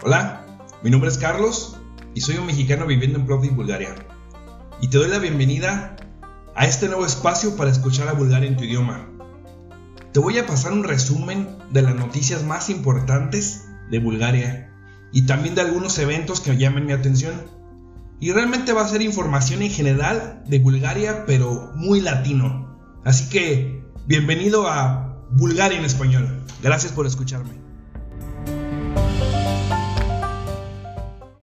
Hola, mi nombre es Carlos y soy un mexicano viviendo en Plovdiv, Bulgaria. Y te doy la bienvenida a este nuevo espacio para escuchar a Bulgaria en tu idioma. Te voy a pasar un resumen de las noticias más importantes de Bulgaria y también de algunos eventos que llamen mi atención. Y realmente va a ser información en general de Bulgaria, pero muy latino. Así que, bienvenido a Bulgaria en español. Gracias por escucharme.